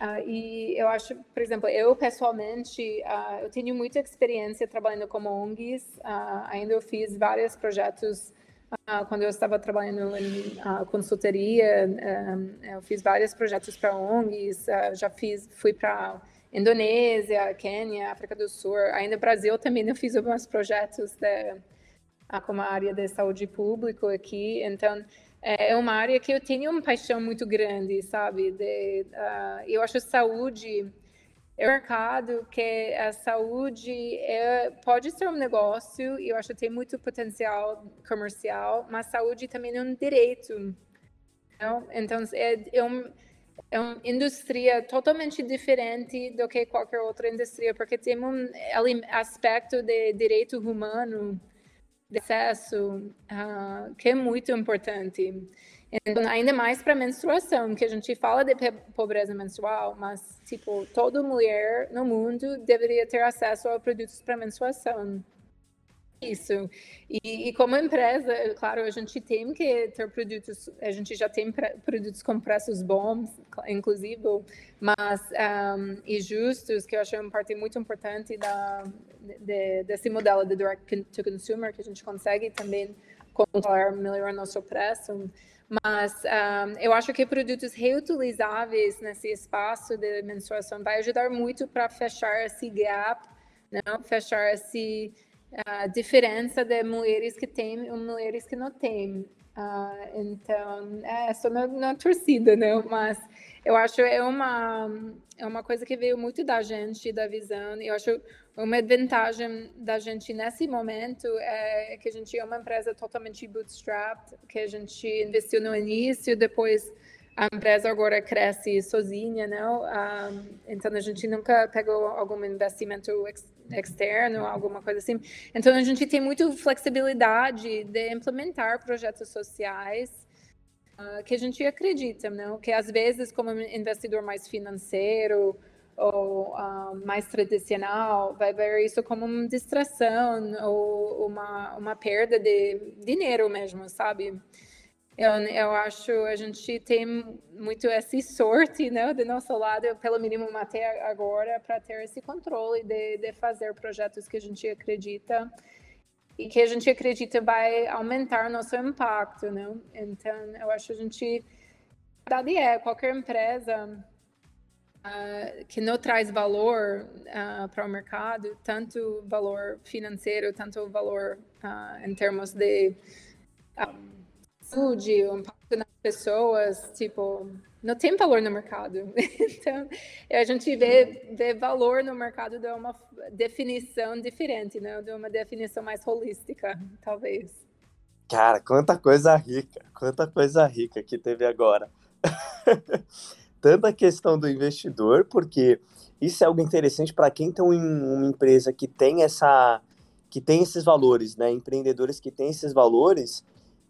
Uh, e eu acho, por exemplo, eu pessoalmente, uh, eu tenho muita experiência trabalhando como ONGs, uh, ainda eu fiz vários projetos quando eu estava trabalhando em consultoria, eu fiz vários projetos para ONGs, já fiz, fui para Indonésia, Quênia, África do Sul, ainda Brasil também eu fiz alguns projetos de, ah, como a área de saúde pública aqui, então é, é uma área que eu tenho uma paixão muito grande, sabe? De, uh, eu acho saúde é um mercado que a saúde é, pode ser um negócio, e eu acho que tem muito potencial comercial, mas saúde também é um direito. Então, é, é um é uma indústria totalmente diferente do que qualquer outra indústria, porque tem um aspecto de direito humano, de acesso, uh, que é muito importante. Então, ainda mais para menstruação, que a gente fala de pobreza menstrual, mas, tipo, toda mulher no mundo deveria ter acesso a produtos para menstruação. Isso. E, e, como empresa, claro, a gente tem que ter produtos, a gente já tem produtos com preços bons, inclusive, mas um, e justos, que eu acho uma parte muito importante da, de, desse modelo de direct to consumer, que a gente consegue também controlar melhor nosso preço. Mas um, eu acho que produtos reutilizáveis nesse espaço de menstruação vai ajudar muito para fechar esse gap, não? fechar esse a diferença de mulheres que têm e mulheres que não têm. Uh, então, é só na, na, torcida, né? Mas eu acho é uma é uma coisa que veio muito da gente, da visão. Eu acho uma vantagem da gente nesse momento é que a gente é uma empresa totalmente bootstrapped, que a gente investiu no início, depois a empresa agora cresce sozinha, não? Um, então a gente nunca pegou algum investimento ex externo, alguma coisa assim. Então a gente tem muita flexibilidade de implementar projetos sociais uh, que a gente acredita, não? Que às vezes como investidor mais financeiro ou uh, mais tradicional vai ver isso como uma distração ou uma uma perda de dinheiro mesmo, sabe? Eu, eu acho a gente tem muito essa sorte, né, do nosso lado, pelo mínimo até agora, para ter esse controle de, de fazer projetos que a gente acredita e que a gente acredita vai aumentar nosso impacto, né? Então, eu acho a gente, a verdade é, qualquer empresa uh, que não traz valor uh, para o mercado, tanto valor financeiro, tanto valor uh, em termos de saúde, o impacto nas pessoas, tipo, não tem valor no mercado. Então, a gente vê, vê valor no mercado de uma definição diferente, né? de uma definição mais holística, talvez. Cara, quanta coisa rica, quanta coisa rica que teve agora. Tanto a questão do investidor, porque isso é algo interessante para quem tem uma empresa que tem essa que tem esses valores, né? Empreendedores que têm esses valores,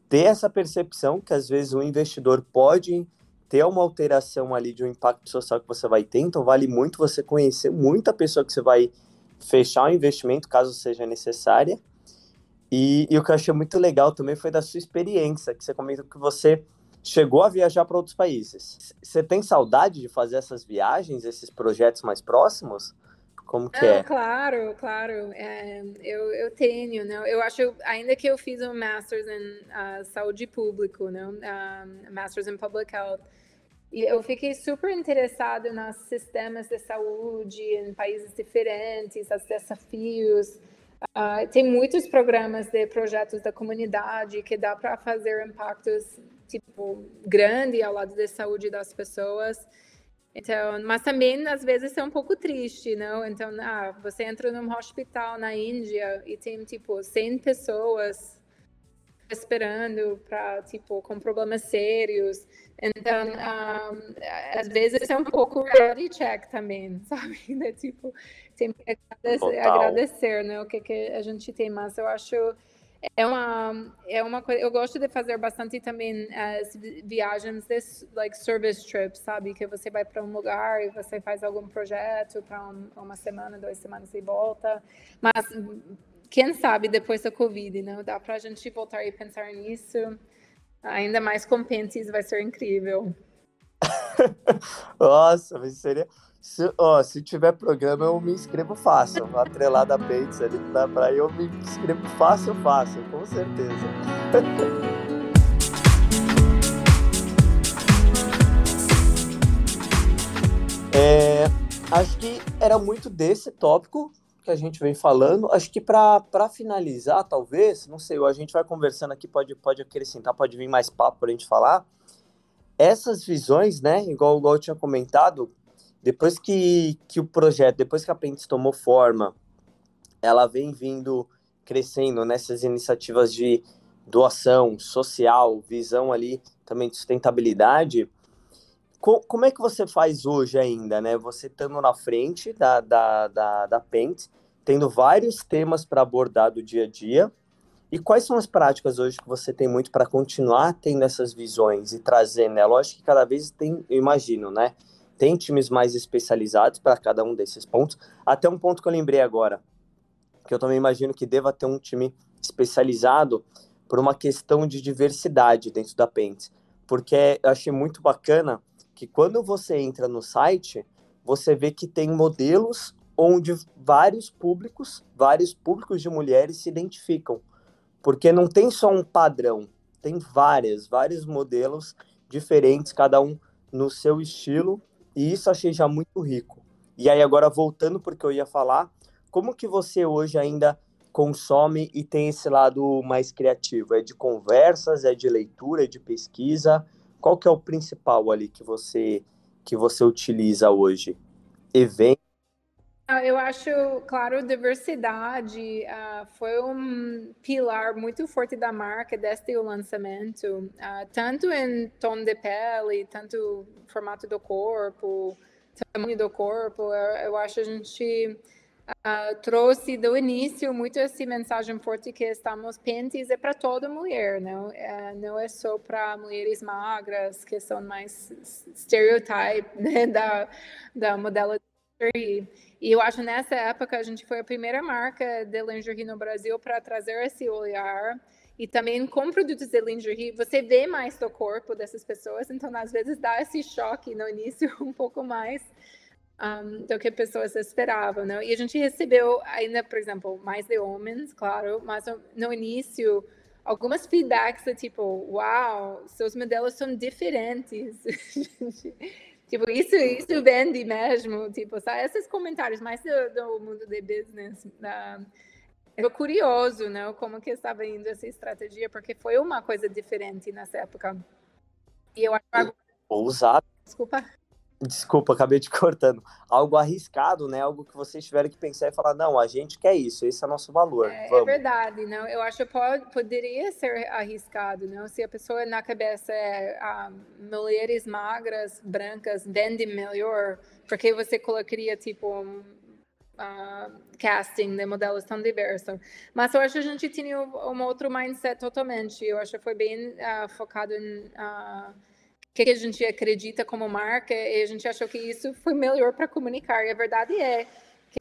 ter essa percepção que às vezes o investidor pode ter uma alteração ali de um impacto social que você vai ter, então vale muito você conhecer muita pessoa que você vai fechar o investimento, caso seja necessária. E, e, o que eu achei muito legal também foi da sua experiência, que você comentou que você chegou a viajar para outros países. Você tem saudade de fazer essas viagens, esses projetos mais próximos? Como que é? Claro, claro. É, eu, eu tenho, né? Eu acho, ainda que eu fiz um Masters em uh, Saúde Público, né? Um, Masters in Public Health, e eu fiquei super interessada nos sistemas de saúde em países diferentes, os desafios. Uh, tem muitos programas de projetos da comunidade que dá para fazer impactos tipo grande ao lado da saúde das pessoas. Então, mas também às vezes é um pouco triste, não? Então, ah, você entra num hospital na Índia e tem tipo 100 pessoas esperando para tipo com problemas sérios. Então, um, às vezes é um pouco reality check também, sabe? Né? Tipo, tem que agradecer, agradecer, né? O que, que a gente tem, mas eu acho é uma é uma coisa eu gosto de fazer bastante também as viagens de like service trips sabe? Que você vai para um lugar e você faz algum projeto para um, uma semana duas semanas e volta. Mas quem sabe depois da covid não dá para a gente voltar e pensar nisso. Ainda mais com Pentes vai ser incrível. Nossa mas seria se, ó, se tiver programa, eu me inscrevo fácil. Atrelada a Bates ali, dá pra eu me inscrevo fácil, fácil, com certeza. é, acho que era muito desse tópico que a gente vem falando. Acho que para finalizar, talvez, não sei, a gente vai conversando aqui, pode, pode acrescentar, pode vir mais papo para a gente falar. Essas visões, né, igual, igual eu tinha comentado, depois que, que o projeto, depois que a Pentes tomou forma, ela vem vindo crescendo nessas iniciativas de doação social, visão ali também de sustentabilidade. Co como é que você faz hoje ainda, né? Você estando na frente da, da, da, da Pentes, tendo vários temas para abordar do dia a dia, e quais são as práticas hoje que você tem muito para continuar tendo essas visões e trazendo? É lógico que cada vez tem, imagino, né? Tem times mais especializados para cada um desses pontos. Até um ponto que eu lembrei agora, que eu também imagino que deva ter um time especializado por uma questão de diversidade dentro da Pentes. Porque eu achei muito bacana que quando você entra no site, você vê que tem modelos onde vários públicos, vários públicos de mulheres se identificam. Porque não tem só um padrão, tem várias, vários modelos diferentes, cada um no seu estilo e isso achei já muito rico. E aí agora voltando porque eu ia falar, como que você hoje ainda consome e tem esse lado mais criativo? É de conversas, é de leitura, é de pesquisa? Qual que é o principal ali que você que você utiliza hoje? Evento ah, eu acho, claro, diversidade uh, foi um pilar muito forte da marca desde o lançamento, uh, tanto em tom de pele, tanto formato do corpo, tamanho do corpo. Eu, eu acho que a gente uh, trouxe do início muito essa mensagem forte que estamos pentes é para toda mulher, não, é, não é só para mulheres magras que são mais stereotype né, da da modelo de e eu acho nessa época a gente foi a primeira marca de lingerie no Brasil para trazer esse olhar E também com produtos de lingerie, você vê mais do corpo dessas pessoas, então às vezes dá esse choque no início um pouco mais um, do que pessoas esperavam, não? E a gente recebeu ainda, por exemplo, mais de homens, claro, mas no início algumas feedbacks tipo, uau, seus modelos são diferentes. tipo, isso, isso vende mesmo, tipo, sabe? Esses comentários mais do, do mundo de business. Da, eu curioso, né, como que estava indo essa estratégia, porque foi uma coisa diferente nessa época. E eu acho ousado. Desculpa. Desculpa, acabei te cortando. Algo arriscado, né? Algo que vocês tiveram que pensar e falar, não, a gente quer isso, esse é o nosso valor. É, é verdade, não? Eu acho que pode, poderia ser arriscado, não? Se a pessoa na cabeça é ah, mulheres magras, brancas, vendem melhor, porque você colocaria tipo um, uh, casting de modelos tão diversos. Mas eu acho que a gente tinha um outro mindset totalmente. Eu acho que foi bem uh, focado em uh, que a gente acredita como marca e a gente achou que isso foi melhor para comunicar. E a verdade é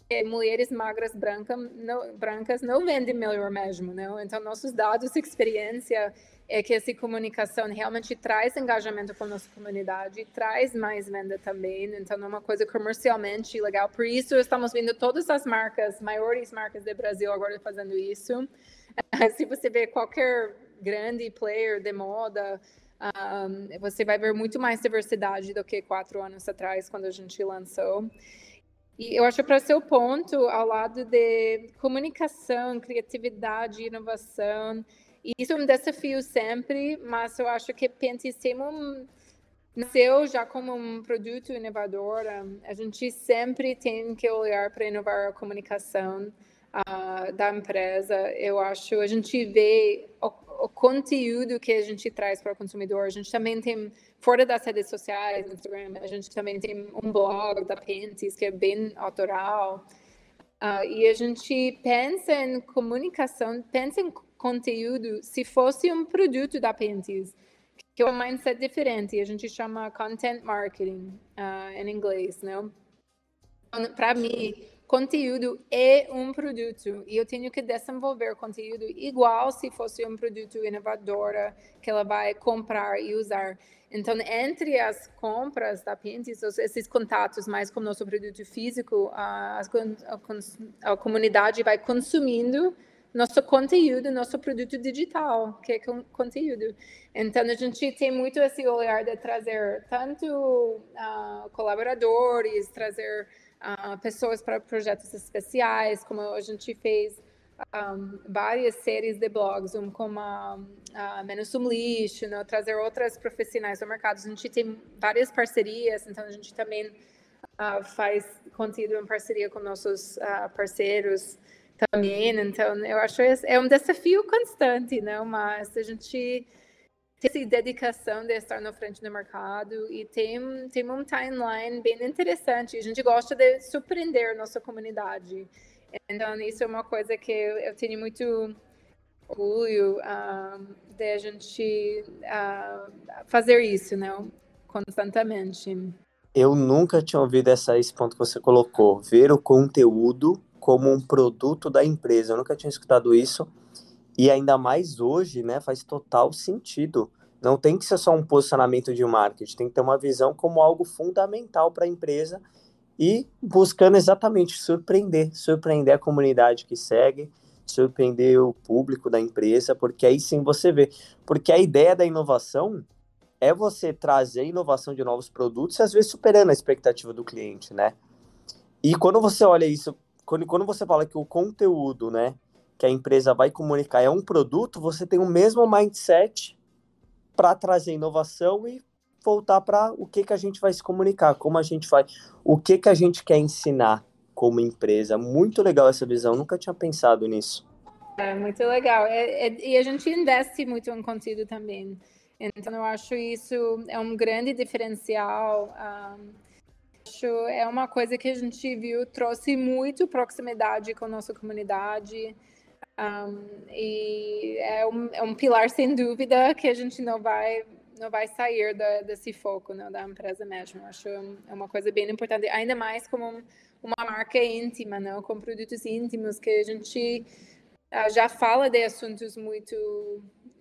que mulheres magras brancas não, brancas não vendem melhor mesmo, não? Então nossos dados, experiência é que essa comunicação realmente traz engajamento com a nossa comunidade, traz mais venda também. Então é uma coisa comercialmente legal. Por isso estamos vendo todas as marcas, maiores marcas do Brasil agora fazendo isso. Se você vê qualquer grande player de moda um, você vai ver muito mais diversidade do que quatro anos atrás, quando a gente lançou. E eu acho que para seu ponto, ao lado de comunicação, criatividade, inovação, isso é um desafio sempre, mas eu acho que Pentis tem um, nasceu já como um produto inovador. A gente sempre tem que olhar para inovar a comunicação uh, da empresa. Eu acho a gente vê o o conteúdo que a gente traz para o consumidor. A gente também tem, fora das redes sociais, Instagram, a gente também tem um blog da Pentis, que é bem autoral. Uh, e a gente pensa em comunicação, pensa em conteúdo se fosse um produto da Pentis, que é um mindset diferente. A gente chama content marketing uh, em inglês, não? Para mim, conteúdo é um produto e eu tenho que desenvolver conteúdo igual se fosse um produto inovador que ela vai comprar e usar. Então, entre as compras da Pinterest, esses contatos mais com o nosso produto físico, a, a, a comunidade vai consumindo nosso conteúdo, nosso produto digital, que é conteúdo. Então, a gente tem muito esse olhar de trazer tanto uh, colaboradores, trazer uh, pessoas para projetos especiais, como a gente fez um, várias séries de blogs, um como Menos um Lixo, né? trazer outras profissionais do mercado. A gente tem várias parcerias, então a gente também uh, faz conteúdo em parceria com nossos uh, parceiros também. Então, eu acho que é um desafio constante, não? Né? Mas a gente essa dedicação de estar na frente do mercado e tem, tem um timeline bem interessante. A gente gosta de surpreender nossa comunidade. Então, isso é uma coisa que eu, eu tenho muito orgulho uh, de a gente uh, fazer isso, né? Constantemente. Eu nunca tinha ouvido essa, esse ponto que você colocou, ver o conteúdo como um produto da empresa. Eu nunca tinha escutado isso. E ainda mais hoje, né, faz total sentido. Não tem que ser só um posicionamento de marketing, tem que ter uma visão como algo fundamental para a empresa e buscando exatamente surpreender, surpreender a comunidade que segue, surpreender o público da empresa, porque aí sim você vê. Porque a ideia da inovação é você trazer inovação de novos produtos às vezes superando a expectativa do cliente, né? E quando você olha isso, quando, quando você fala que o conteúdo, né, que a empresa vai comunicar é um produto, você tem o mesmo mindset para trazer inovação e voltar para o que, que a gente vai se comunicar, como a gente vai, o que, que a gente quer ensinar como empresa. Muito legal essa visão, nunca tinha pensado nisso. É muito legal. É, é, e a gente investe muito em conteúdo também. Então, eu acho isso é um grande diferencial. Um, acho é uma coisa que a gente viu, trouxe muito proximidade com a nossa comunidade. Um, e é um, é um pilar sem dúvida que a gente não vai não vai sair da, desse foco né, da empresa mesmo. Acho é uma coisa bem importante, ainda mais como uma marca íntima, não, com produtos íntimos que a gente já fala de assuntos muito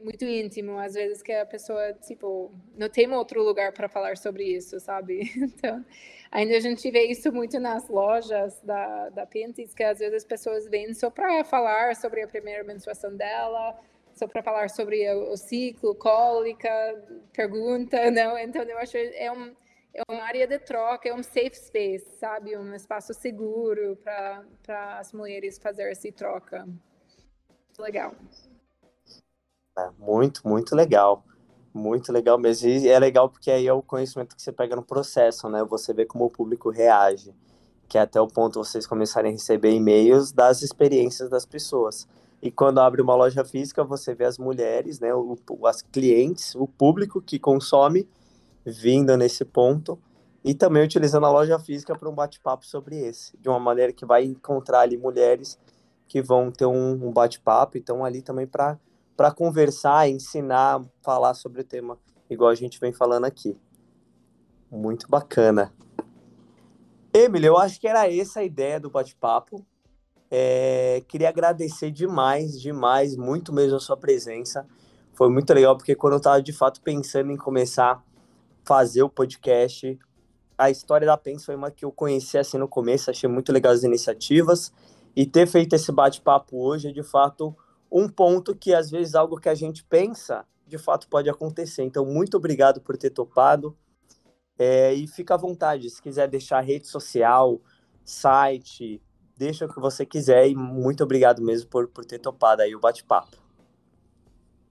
muito íntimo, às vezes que a pessoa, tipo, não tem outro lugar para falar sobre isso, sabe? Então, ainda a gente vê isso muito nas lojas da, da Pintis, que às vezes as pessoas vêm só para falar sobre a primeira menstruação dela, só para falar sobre o, o, ciclo, cólica, pergunta, não? Então, eu acho é um é uma área de troca, é um safe space, sabe? Um espaço seguro para as mulheres fazer essa troca. Legal. É, muito, muito legal. Muito legal mesmo. E é legal porque aí é o conhecimento que você pega no processo, né? Você vê como o público reage, que é até o ponto vocês começarem a receber e-mails das experiências das pessoas. E quando abre uma loja física, você vê as mulheres, né, o, as clientes, o público que consome vindo nesse ponto e também utilizando a loja física para um bate-papo sobre esse, de uma maneira que vai encontrar ali mulheres que vão ter um, um bate-papo, então ali também para para conversar, ensinar, falar sobre o tema, igual a gente vem falando aqui. Muito bacana. Emily, eu acho que era essa a ideia do bate-papo. É, queria agradecer demais, demais, muito mesmo a sua presença. Foi muito legal, porque quando eu estava de fato pensando em começar a fazer o podcast, a história da PENS foi uma que eu conheci assim no começo, achei muito legal as iniciativas. E ter feito esse bate-papo hoje é de fato um ponto que às vezes algo que a gente pensa de fato pode acontecer. Então, muito obrigado por ter topado. É, e fica à vontade, se quiser deixar rede social, site, deixa o que você quiser. E muito obrigado mesmo por, por ter topado aí o bate-papo.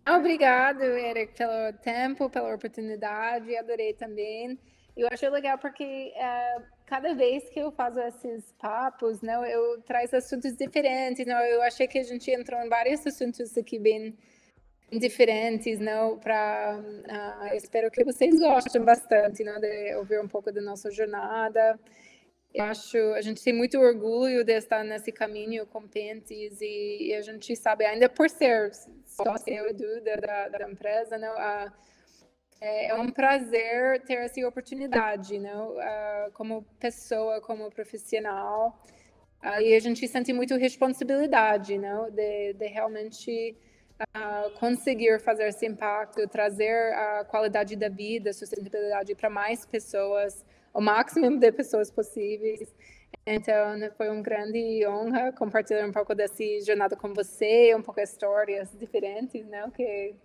Obrigado, Eric, pelo tempo, pela oportunidade. Adorei também. Eu achei legal porque uh, cada vez que eu faço esses papos, não, eu trago assuntos diferentes. Não, eu achei que a gente entrou em vários assuntos aqui bem diferentes, não, para uh, espero que vocês gostem bastante, não, de ouvir um pouco da nossa jornada. Eu acho, a gente tem muito orgulho de estar nesse caminho com Pentes e, e a gente sabe, ainda por ser sócio eu e da, da, empresa, não, uh, é, é um prazer ter essa oportunidade, não? Uh, como pessoa, como profissional. Uh, a gente sente muito responsabilidade, não? De, de realmente uh, conseguir fazer esse impacto, trazer a qualidade da vida, sustentabilidade para mais pessoas, o máximo de pessoas possíveis. Então, foi uma grande honra compartilhar um pouco dessa jornada com você, um pouco histórias diferentes, não? Que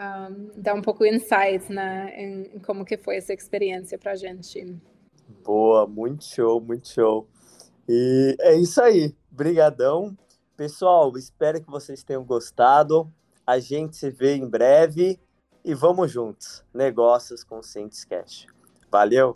um, dar um pouco insights né, em, em, como que foi essa experiência para a gente. Boa, muito show, muito show. E é isso aí, brigadão. Pessoal, espero que vocês tenham gostado. A gente se vê em breve e vamos juntos. Negócios Conscientes Cash. Valeu!